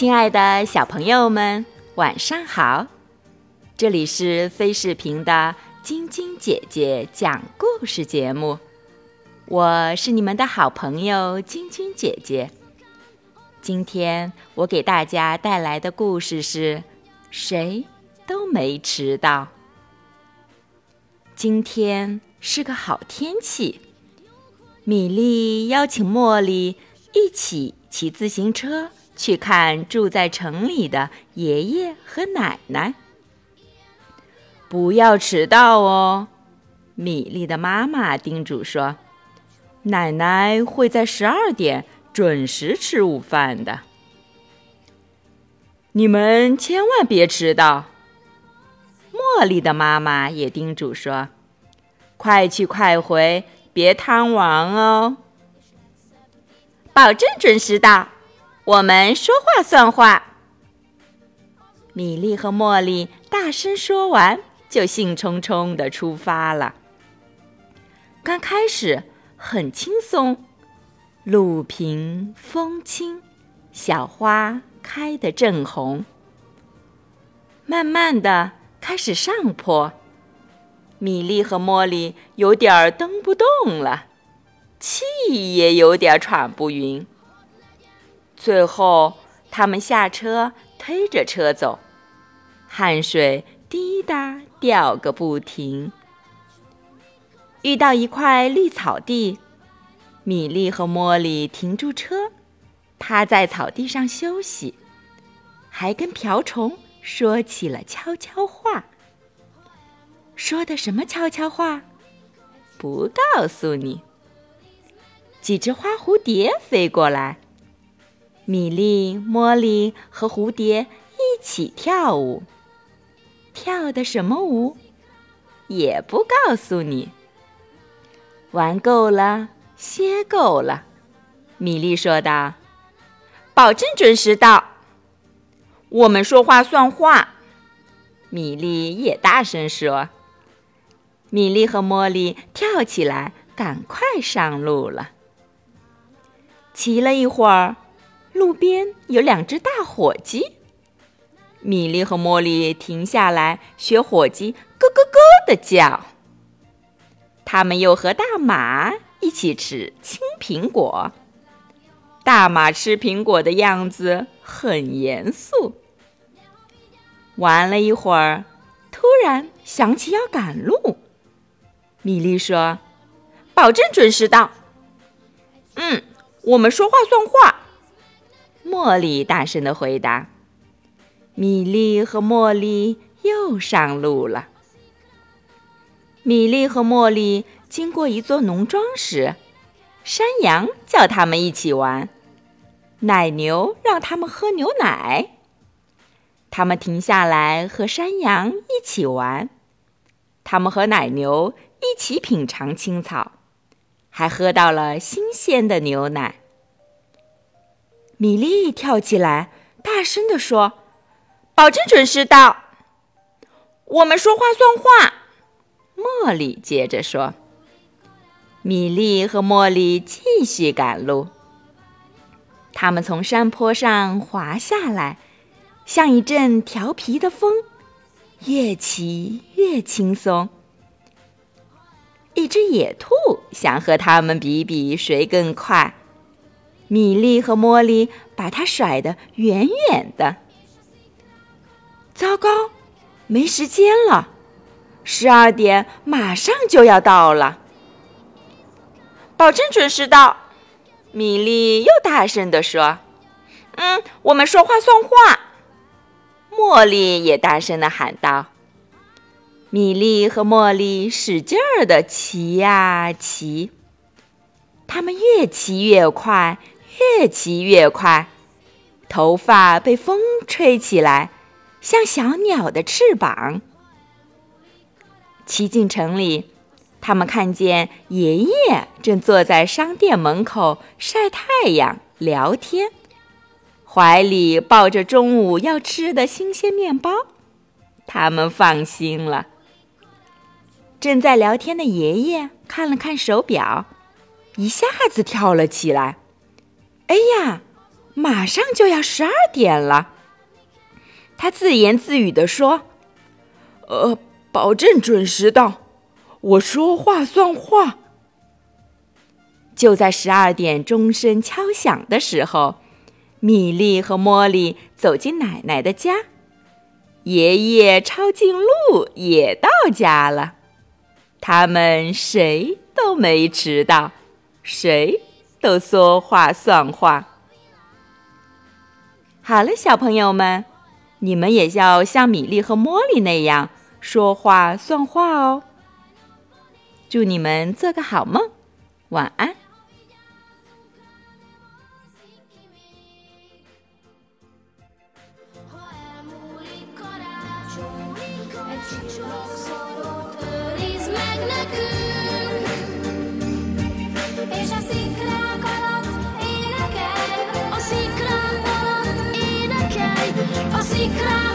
亲爱的小朋友们，晚上好！这里是飞视频的晶晶姐姐讲故事节目，我是你们的好朋友晶晶姐姐。今天我给大家带来的故事是：谁都没迟到。今天是个好天气，米莉邀请茉莉一起骑自行车去看住在城里的爷爷和奶奶。不要迟到哦，米莉的妈妈叮嘱说：“奶奶会在十二点。”准时吃午饭的，你们千万别迟到。茉莉的妈妈也叮嘱说：“快去快回，别贪玩哦。”保证准时到，我们说话算话。米莉和茉莉大声说完，就兴冲冲的出发了。刚开始很轻松。路平风轻，小花开得正红。慢慢的开始上坡，米莉和茉莉有点儿蹬不动了，气也有点喘不匀。最后，他们下车推着车走，汗水滴答掉个不停。遇到一块绿草地。米莉和茉莉停住车，趴在草地上休息，还跟瓢虫说起了悄悄话。说的什么悄悄话？不告诉你。几只花蝴蝶飞过来，米莉、茉莉和蝴蝶一起跳舞。跳的什么舞？也不告诉你。玩够了。歇够了，米莉说道：“保证准时到。”我们说话算话。米莉也大声说。米莉和茉莉跳起来，赶快上路了。骑了一会儿，路边有两只大火鸡。米莉和茉莉停下来，学火鸡咯咯咯的叫。他们又和大马。一起吃青苹果。大马吃苹果的样子很严肃。玩了一会儿，突然想起要赶路。米莉说：“保证准时到。”“嗯，我们说话算话。”茉莉大声的回答。米莉和茉莉又上路了。米莉和茉莉。经过一座农庄时，山羊叫他们一起玩，奶牛让他们喝牛奶。他们停下来和山羊一起玩，他们和奶牛一起品尝青草，还喝到了新鲜的牛奶。米莉跳起来，大声地说：“保证准时到。”我们说话算话。茉莉接着说。米莉和茉莉继续赶路。他们从山坡上滑下来，像一阵调皮的风，越骑越轻松。一只野兔想和他们比比谁更快，米莉和茉莉把它甩得远远的。糟糕，没时间了，十二点马上就要到了。保证准时到，米莉又大声地说：“嗯，我们说话算话。”茉莉也大声地喊道：“米莉和茉莉使劲儿地骑呀骑，他们越骑越快，越骑越快，头发被风吹起来，像小鸟的翅膀。骑进城里。”他们看见爷爷正坐在商店门口晒太阳聊天，怀里抱着中午要吃的新鲜面包。他们放心了。正在聊天的爷爷看了看手表，一下子跳了起来：“哎呀，马上就要十二点了。他自言自语地说：“呃，保证准时到，我说话算话。”就在十二点钟声敲响的时候，米莉和茉莉走进奶奶的家，爷爷抄近路也到家了，他们谁都没迟到，谁都说话算话。好了，小朋友们，你们也要像米粒和茉莉那样说话算话哦。祝你们做个好梦，晚安。икра.